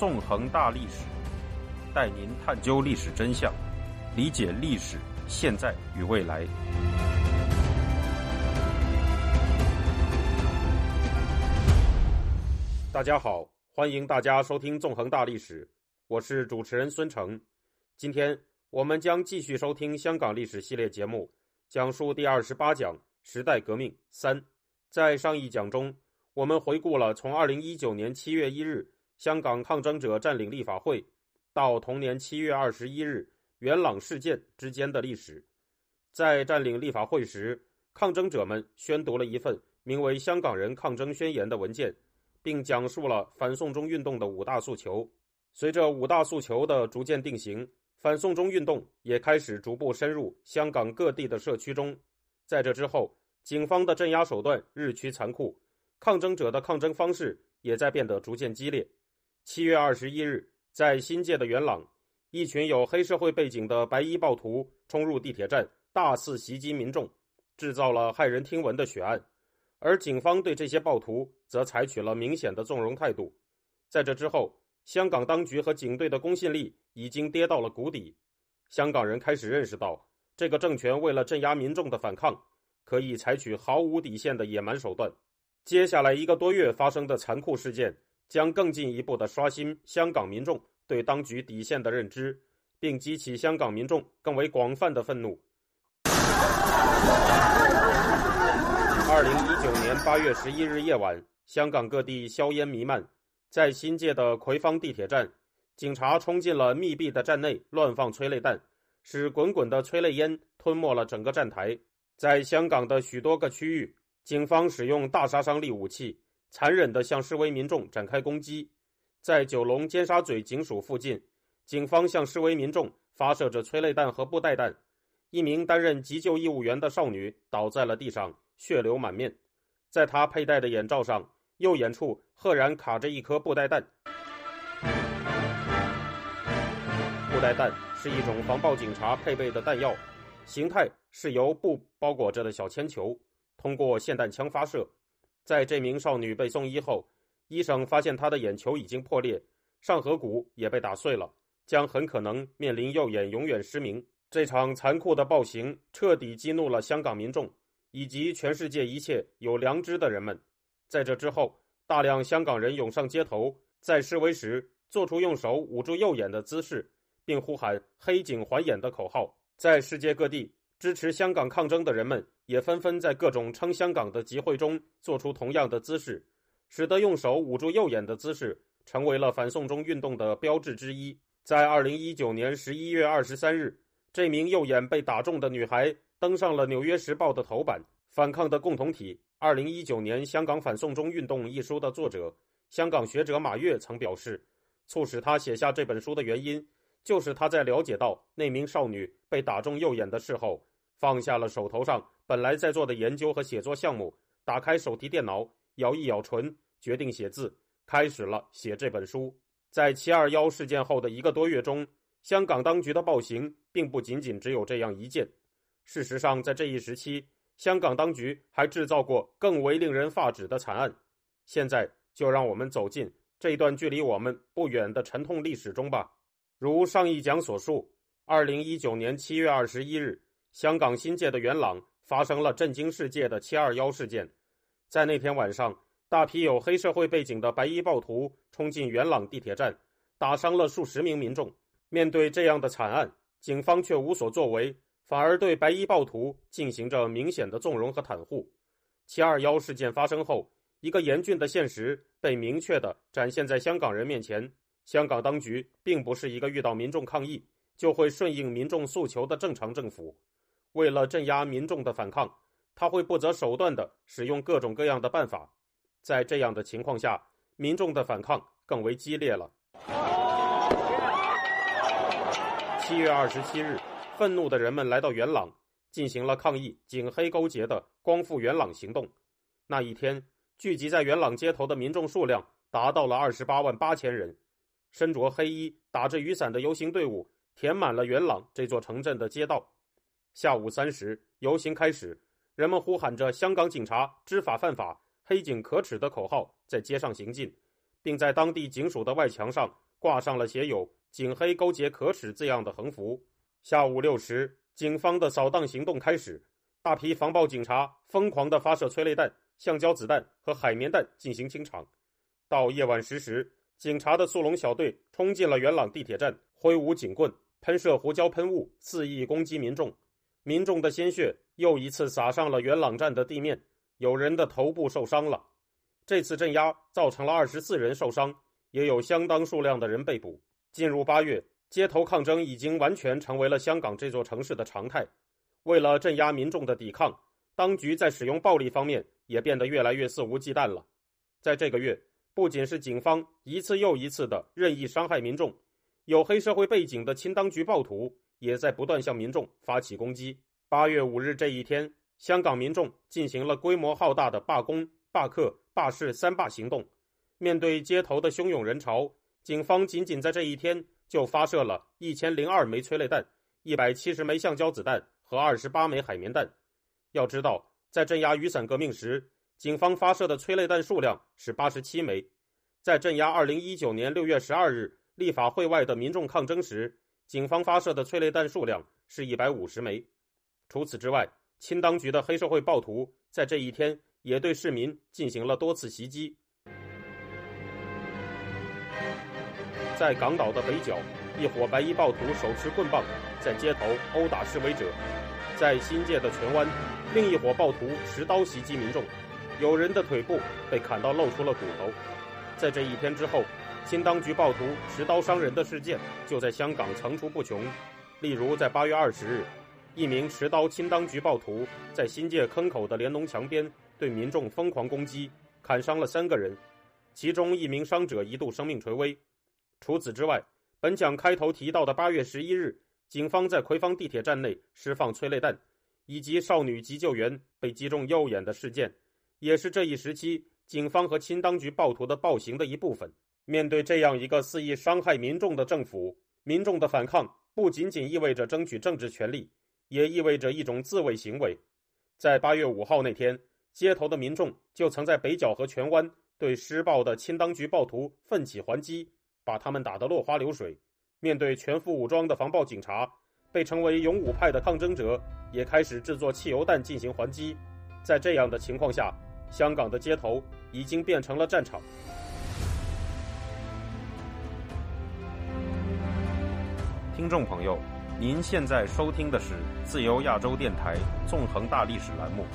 纵横大历史，带您探究历史真相，理解历史现在与未来。大家好，欢迎大家收听《纵横大历史》，我是主持人孙成。今天我们将继续收听香港历史系列节目，讲述第二十八讲《时代革命三》。在上一讲中，我们回顾了从二零一九年七月一日香港抗争者占领立法会，到同年七月二十一日元朗事件之间的历史。在占领立法会时，抗争者们宣读了一份名为《香港人抗争宣言》的文件。并讲述了反送中运动的五大诉求。随着五大诉求的逐渐定型，反送中运动也开始逐步深入香港各地的社区中。在这之后，警方的镇压手段日趋残酷，抗争者的抗争方式也在变得逐渐激烈。七月二十一日，在新界的元朗，一群有黑社会背景的白衣暴徒冲入地铁站，大肆袭击民众，制造了骇人听闻的血案。而警方对这些暴徒则采取了明显的纵容态度。在这之后，香港当局和警队的公信力已经跌到了谷底。香港人开始认识到，这个政权为了镇压民众的反抗，可以采取毫无底线的野蛮手段。接下来一个多月发生的残酷事件，将更进一步的刷新香港民众对当局底线的认知，并激起香港民众更为广泛的愤怒。二零一九年八月十一日夜晚，香港各地硝烟弥漫。在新界的葵芳地铁站，警察冲进了密闭的站内，乱放催泪弹，使滚滚的催泪烟吞没了整个站台。在香港的许多个区域，警方使用大杀伤力武器，残忍地向示威民众展开攻击。在九龙尖沙咀警署附近，警方向示威民众发射着催泪弹和布袋弹。一名担任急救义务员的少女倒在了地上。血流满面，在他佩戴的眼罩上，右眼处赫然卡着一颗布袋弹。布袋弹是一种防暴警察配备的弹药，形态是由布包裹着的小铅球，通过霰弹枪发射。在这名少女被送医后，医生发现她的眼球已经破裂，上颌骨也被打碎了，将很可能面临右眼永远失明。这场残酷的暴行彻底激怒了香港民众。以及全世界一切有良知的人们，在这之后，大量香港人涌上街头，在示威时做出用手捂住右眼的姿势，并呼喊“黑警还眼”的口号。在世界各地支持香港抗争的人们也纷纷在各种称香港的集会中做出同样的姿势，使得用手捂住右眼的姿势成为了反送中运动的标志之一。在二零一九年十一月二十三日，这名右眼被打中的女孩。登上了《纽约时报》的头版。反抗的共同体。二零一九年香港反送中运动一书的作者，香港学者马跃曾表示，促使他写下这本书的原因，就是他在了解到那名少女被打中右眼的事后，放下了手头上本来在做的研究和写作项目，打开手提电脑，咬一咬唇，决定写字，开始了写这本书。在七二幺事件后的一个多月中，香港当局的暴行并不仅仅只有这样一件。事实上，在这一时期，香港当局还制造过更为令人发指的惨案。现在，就让我们走进这段距离我们不远的沉痛历史中吧。如上一讲所述，二零一九年七月二十一日，香港新界的元朗发生了震惊世界的“七二幺”事件。在那天晚上，大批有黑社会背景的白衣暴徒冲进元朗地铁站，打伤了数十名民众。面对这样的惨案，警方却无所作为。反而对白衣暴徒进行着明显的纵容和袒护。七二幺事件发生后，一个严峻的现实被明确的展现在香港人面前：香港当局并不是一个遇到民众抗议就会顺应民众诉求的正常政府。为了镇压民众的反抗，他会不择手段的使用各种各样的办法。在这样的情况下，民众的反抗更为激烈了。七月二十七日。愤怒的人们来到元朗，进行了抗议警黑勾结的“光复元朗”行动。那一天，聚集在元朗街头的民众数量达到了二十八万八千人。身着黑衣、打着雨伞的游行队伍填满了元朗这座城镇的街道。下午三时，游行开始，人们呼喊着“香港警察知法犯法，黑警可耻”的口号在街上行进，并在当地警署的外墙上挂上了写有“警黑勾结可耻”字样的横幅。下午六时，警方的扫荡行动开始，大批防暴警察疯狂地发射催泪弹、橡胶子弹和海绵弹进行清场。到夜晚十时，警察的速龙小队冲进了元朗地铁站，挥舞警棍、喷射胡椒喷雾，肆意攻击民众。民众的鲜血又一次洒上了元朗站的地面，有人的头部受伤了。这次镇压造成了二十四人受伤，也有相当数量的人被捕。进入八月，街头抗争已经完全成为了香港这座城市的常态。为了镇压民众的抵抗，当局在使用暴力方面也变得越来越肆无忌惮了。在这个月。不仅是警方一次又一次的任意伤害民众，有黑社会背景的亲当局暴徒也在不断向民众发起攻击。八月五日这一天，香港民众进行了规模浩大的罢工、罢课、罢市三罢行动。面对街头的汹涌人潮，警方仅仅在这一天就发射了一千零二枚催泪弹、一百七十枚橡胶子弹和二十八枚海绵弹。要知道，在镇压雨伞革命时，警方发射的催泪弹数量是八十七枚，在镇压二零一九年六月十二日立法会外的民众抗争时，警方发射的催泪弹数量是一百五十枚。除此之外，亲当局的黑社会暴徒在这一天也对市民进行了多次袭击。在港岛的北角，一伙白衣暴徒手持棍棒在街头殴打示威者；在新界的荃湾，另一伙暴徒持刀袭击民众。有人的腿部被砍到露出了骨头。在这一天之后，新当局暴徒持刀伤人的事件就在香港层出不穷。例如，在八月二十日，一名持刀亲当局暴徒在新界坑口的连农墙边对民众疯狂攻击，砍伤了三个人，其中一名伤者一度生命垂危。除此之外，本讲开头提到的八月十一日，警方在葵芳地铁站内释放催泪弹，以及少女急救员被击中右眼的事件。也是这一时期警方和亲当局暴徒的暴行的一部分。面对这样一个肆意伤害民众的政府，民众的反抗不仅仅意味着争取政治权利，也意味着一种自卫行为。在八月五号那天，街头的民众就曾在北角和荃湾对施暴的亲当局暴徒奋起还击，把他们打得落花流水。面对全副武装的防暴警察，被称为勇武派的抗争者也开始制作汽油弹进行还击。在这样的情况下，香港的街头已经变成了战场。听众朋友，您现在收听的是自由亚洲电台纵横大历史栏目，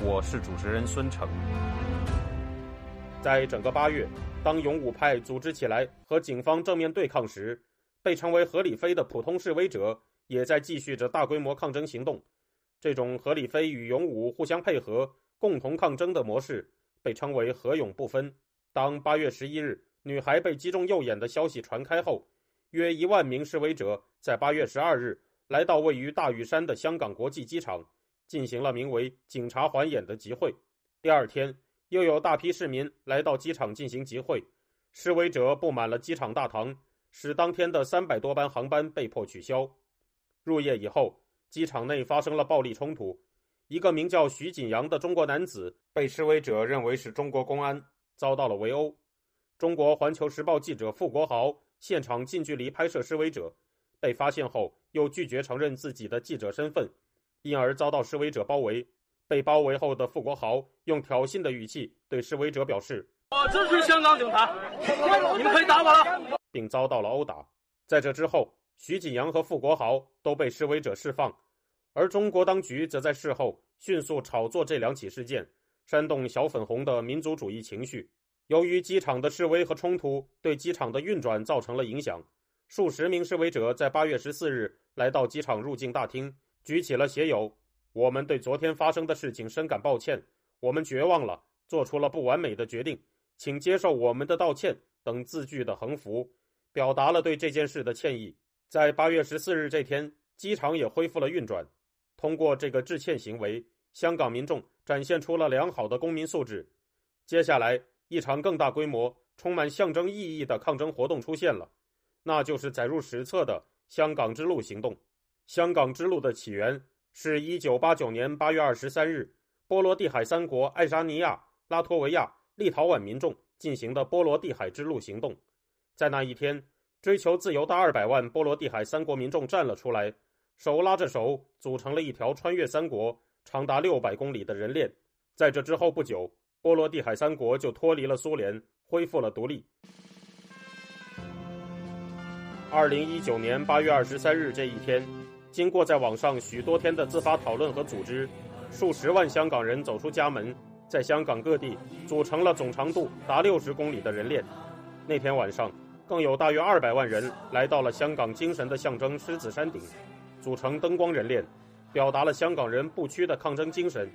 我是主持人孙成。在整个八月，当勇武派组织起来和警方正面对抗时，被称为“何李飞”的普通示威者也在继续着大规模抗争行动。这种何李飞与勇武互相配合、共同抗争的模式，被称为“何勇不分”。当八月十一日女孩被击中右眼的消息传开后，约一万名示威者在八月十二日来到位于大屿山的香港国际机场，进行了名为“警察还眼”的集会。第二天，又有大批市民来到机场进行集会，示威者布满了机场大堂，使当天的三百多班航班被迫取消。入夜以后。机场内发生了暴力冲突，一个名叫徐锦阳的中国男子被示威者认为是中国公安，遭到了围殴。中国环球时报记者傅国豪现场近距离拍摄示威者，被发现后又拒绝承认自己的记者身份，因而遭到示威者包围。被包围后的傅国豪用挑衅的语气对示威者表示：“我支持香港警察，你们可以打我了。”并遭到了殴打。在这之后，徐锦阳和傅国豪都被示威者释放。而中国当局则在事后迅速炒作这两起事件，煽动小粉红的民族主义情绪。由于机场的示威和冲突对机场的运转造成了影响，数十名示威者在八月十四日来到机场入境大厅，举起了写有“我们对昨天发生的事情深感抱歉，我们绝望了，做出了不完美的决定，请接受我们的道歉”等字句的横幅，表达了对这件事的歉意。在八月十四日这天，机场也恢复了运转。通过这个致歉行为，香港民众展现出了良好的公民素质。接下来，一场更大规模、充满象征意义的抗争活动出现了，那就是载入史册的“香港之路”行动。香港之路的起源是一九八九年八月二十三日，波罗的海三国爱沙尼亚、拉脱维亚、立陶宛民众进行的波罗的海之路行动。在那一天，追求自由的二百万波罗的海三国民众站了出来，手拉着手，组成了一条穿越三国、长达六百公里的人链。在这之后不久，波罗的海三国就脱离了苏联，恢复了独立。二零一九年八月二十三日这一天，经过在网上许多天的自发讨论和组织，数十万香港人走出家门，在香港各地组成了总长度达六十公里的人链。那天晚上。更有大约二百万人来到了香港精神的象征狮子山顶，组成灯光人链，表达了香港人不屈的抗争精神。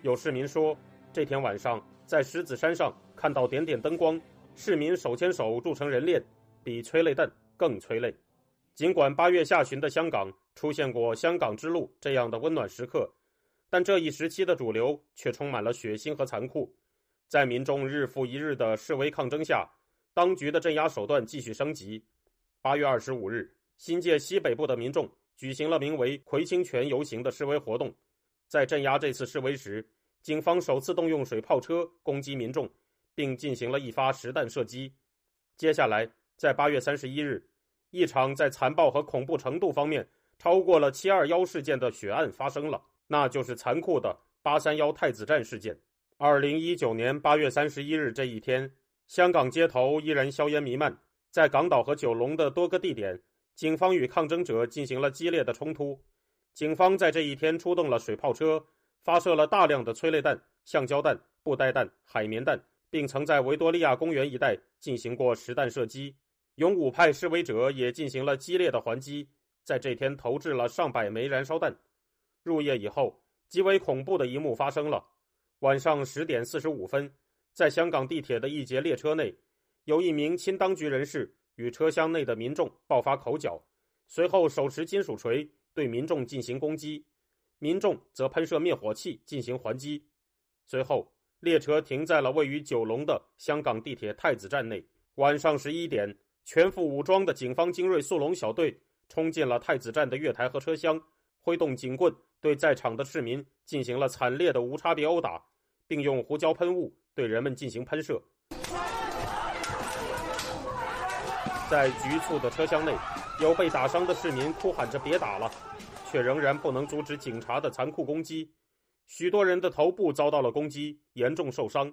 有市民说，这天晚上在狮子山上看到点点灯光，市民手牵手铸成人链，比催泪弹更催泪。尽管八月下旬的香港出现过“香港之路”这样的温暖时刻，但这一时期的主流却充满了血腥和残酷。在民众日复一日的示威抗争下。当局的镇压手段继续升级。八月二十五日，新界西北部的民众举行了名为“葵青泉游行”的示威活动。在镇压这次示威时，警方首次动用水炮车攻击民众，并进行了一发实弹射击。接下来，在八月三十一日，一场在残暴和恐怖程度方面超过了七二幺事件的血案发生了，那就是残酷的八三幺太子站事件。二零一九年八月三十一日这一天。香港街头依然硝烟弥漫，在港岛和九龙的多个地点，警方与抗争者进行了激烈的冲突。警方在这一天出动了水炮车，发射了大量的催泪弹、橡胶弹、布袋弹、海绵弹，并曾在维多利亚公园一带进行过实弹射击。勇武派示威者也进行了激烈的还击，在这天投掷了上百枚燃烧弹。入夜以后，极为恐怖的一幕发生了。晚上十点四十五分。在香港地铁的一节列车内，有一名亲当局人士与车厢内的民众爆发口角，随后手持金属锤对民众进行攻击，民众则喷射灭火器进行还击。随后，列车停在了位于九龙的香港地铁太子站内。晚上十一点，全副武装的警方精锐速龙小队冲进了太子站的月台和车厢，挥动警棍对在场的市民进行了惨烈的无差别殴打，并用胡椒喷雾。对人们进行喷射，在局促的车厢内，有被打伤的市民哭喊着“别打了”，却仍然不能阻止警察的残酷攻击。许多人的头部遭到了攻击，严重受伤。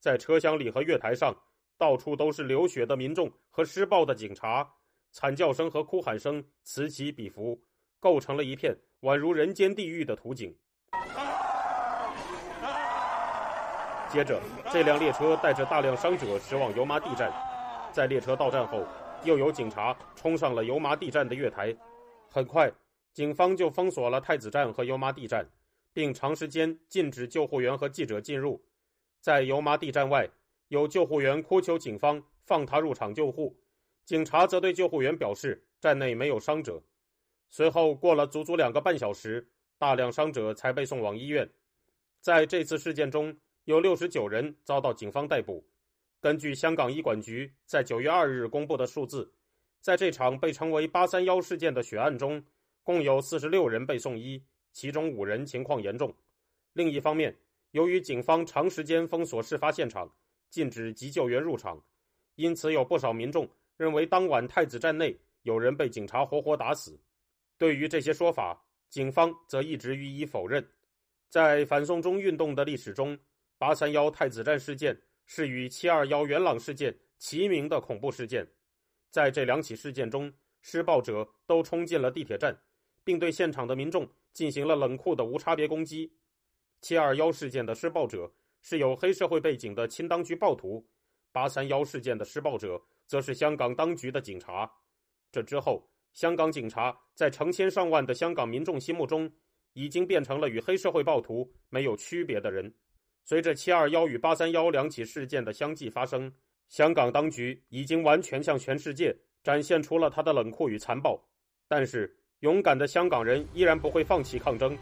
在车厢里和月台上，到处都是流血的民众和施暴的警察，惨叫声和哭喊声此起彼伏，构成了一片宛如人间地狱的图景。接着，这辆列车带着大量伤者驶往油麻地站。在列车到站后，又有警察冲上了油麻地站的月台。很快，警方就封锁了太子站和油麻地站，并长时间禁止救护员和记者进入。在油麻地站外，有救护员哭求警方放他入场救护，警察则对救护员表示站内没有伤者。随后，过了足足两个半小时，大量伤者才被送往医院。在这次事件中，有六十九人遭到警方逮捕。根据香港医管局在九月二日公布的数字，在这场被称为“八三幺事件”的血案中，共有四十六人被送医，其中五人情况严重。另一方面，由于警方长时间封锁事发现场，禁止急救员入场，因此有不少民众认为当晚太子站内有人被警察活活打死。对于这些说法，警方则一直予以否认。在反送中运动的历史中，八三幺太子站事件是与七二幺元朗事件齐名的恐怖事件，在这两起事件中，施暴者都冲进了地铁站，并对现场的民众进行了冷酷的无差别攻击。七二幺事件的施暴者是有黑社会背景的亲当局暴徒，八三幺事件的施暴者则是香港当局的警察。这之后，香港警察在成千上万的香港民众心目中，已经变成了与黑社会暴徒没有区别的人。随着七二幺与八三幺两起事件的相继发生，香港当局已经完全向全世界展现出了他的冷酷与残暴。但是，勇敢的香港人依然不会放弃抗争。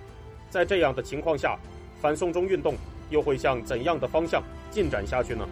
在这样的情况下，反送中运动又会向怎样的方向进展下去呢？